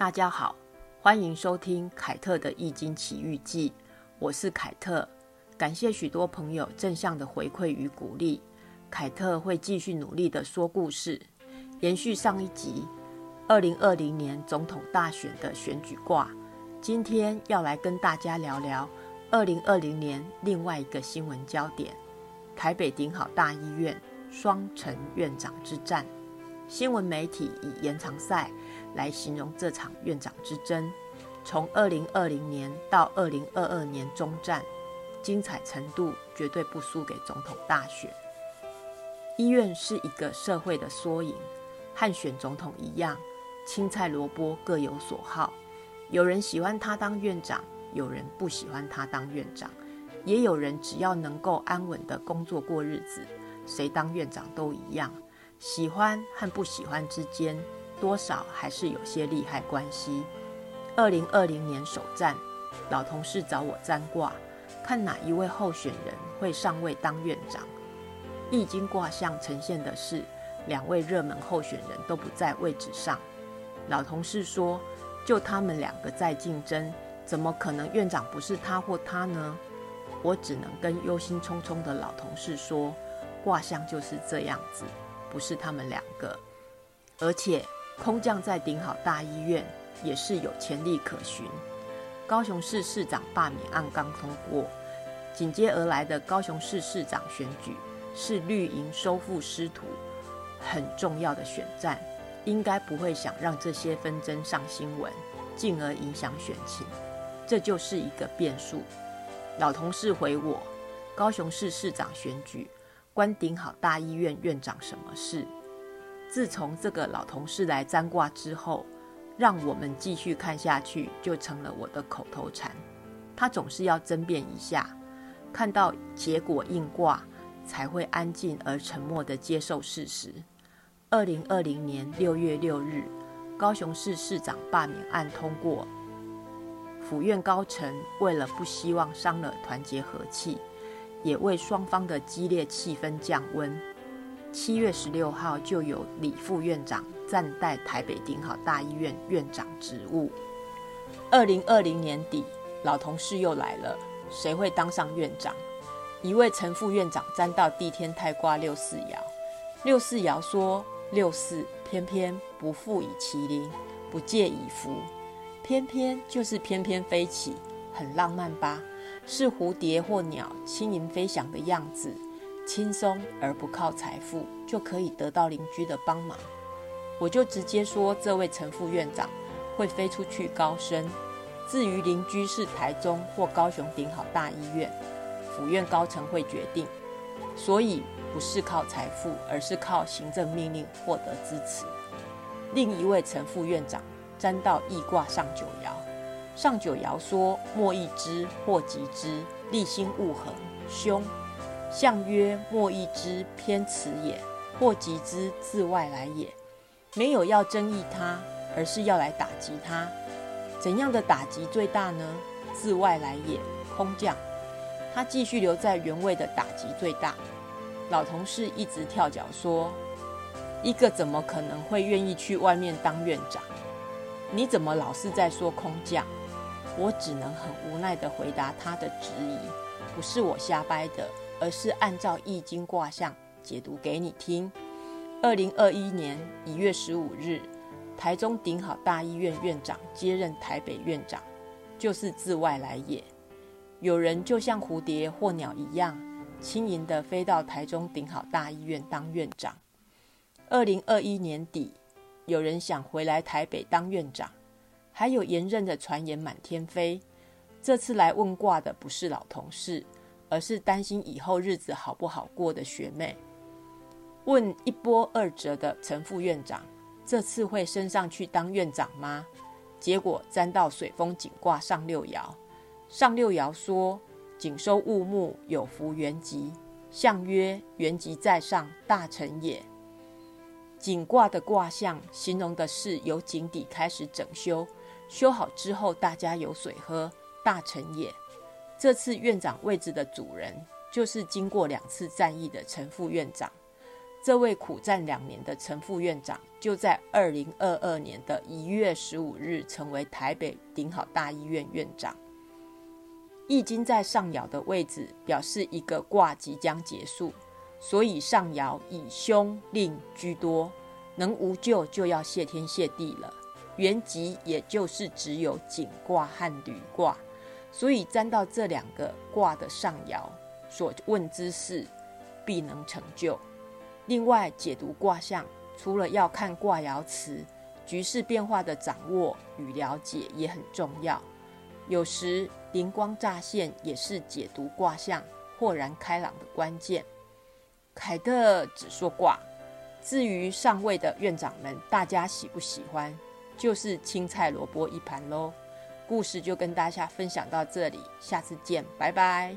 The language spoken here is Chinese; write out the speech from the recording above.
大家好，欢迎收听凯特的《易经奇遇记》，我是凯特。感谢许多朋友正向的回馈与鼓励，凯特会继续努力的说故事，延续上一集二零二零年总统大选的选举卦。今天要来跟大家聊聊二零二零年另外一个新闻焦点——台北顶好大医院双城院长之战。新闻媒体以延长赛来形容这场院长之争，从二零二零年到二零二二年中战。精彩程度绝对不输给总统大选。医院是一个社会的缩影，和选总统一样，青菜萝卜各有所好。有人喜欢他当院长，有人不喜欢他当院长，也有人只要能够安稳的工作过日子，谁当院长都一样。喜欢和不喜欢之间，多少还是有些利害关系。二零二零年首战，老同事找我占卦。看哪一位候选人会上位当院长？易经卦象呈现的是两位热门候选人都不在位置上。老同事说：“就他们两个在竞争，怎么可能院长不是他或他呢？”我只能跟忧心忡忡的老同事说：“卦象就是这样子，不是他们两个。而且空降在顶好大医院也是有潜力可循。”高雄市市长罢免案刚通过，紧接而来的高雄市市长选举是绿营收复失土很重要的选战，应该不会想让这些纷争上新闻，进而影响选情，这就是一个变数。老同事回我，高雄市市长选举关顶好大医院院长什么事？自从这个老同事来占卦之后。让我们继续看下去，就成了我的口头禅。他总是要争辩一下，看到结果应卦，才会安静而沉默地接受事实。二零二零年六月六日，高雄市市长罢免案通过，府院高层为了不希望伤了团结和气，也为双方的激烈气氛降温。七月十六号，就有李副院长暂代台北顶好大医院院长职务。二零二零年底，老同事又来了，谁会当上院长？一位陈副院长占到地天太卦六四爻，六四爻说六四偏偏不复以麒麟，不借以福，偏偏就是偏偏飞起，很浪漫吧？是蝴蝶或鸟轻盈飞翔的样子。轻松而不靠财富就可以得到邻居的帮忙，我就直接说这位陈副院长会飞出去高升。至于邻居是台中或高雄顶好大医院，府院高层会决定。所以不是靠财富，而是靠行政命令获得支持。另一位陈副院长沾到易卦上九爻，上九爻说莫易之或吉之，立心勿恒，凶。象曰：莫易之，偏辞也；或吉之，自外来也。没有要争议他，而是要来打击他。怎样的打击最大呢？自外来也，空降。他继续留在原位的打击最大。老同事一直跳脚说：一个怎么可能会愿意去外面当院长？你怎么老是在说空降？我只能很无奈地回答他的质疑：不是我瞎掰的。而是按照易经卦象解读给你听。二零二一年一月十五日，台中顶好大医院院长接任台北院长，就是自外来也。有人就像蝴蝶或鸟一样，轻盈地飞到台中顶好大医院当院长。二零二一年底，有人想回来台北当院长，还有延任的传言满天飞。这次来问卦的不是老同事。而是担心以后日子好不好过的学妹，问一波二折的陈副院长，这次会升上去当院长吗？结果沾到水风景卦上六爻，上六爻说景收物木有福元吉，象曰元吉在上，大成也。景卦的卦象形容的是由井底开始整修，修好之后大家有水喝，大成也。这次院长位置的主人，就是经过两次战役的陈副院长。这位苦战两年的陈副院长，就在二零二二年的一月十五日成为台北顶好大医院院长。易经在上爻的位置，表示一个卦即将结束，所以上爻以凶令居多，能无咎就要谢天谢地了。原吉也就是只有景卦和履卦，所以沾到这两个卦的上爻，所问之事必能成就。另外，解读卦象，除了要看卦爻辞，局势变化的掌握与了解也很重要。有时灵光乍现也是解读卦象豁然开朗的关键。凯特只说卦，至于上位的院长们，大家喜不喜欢，就是青菜萝卜一盘喽。故事就跟大家分享到这里，下次见，拜拜。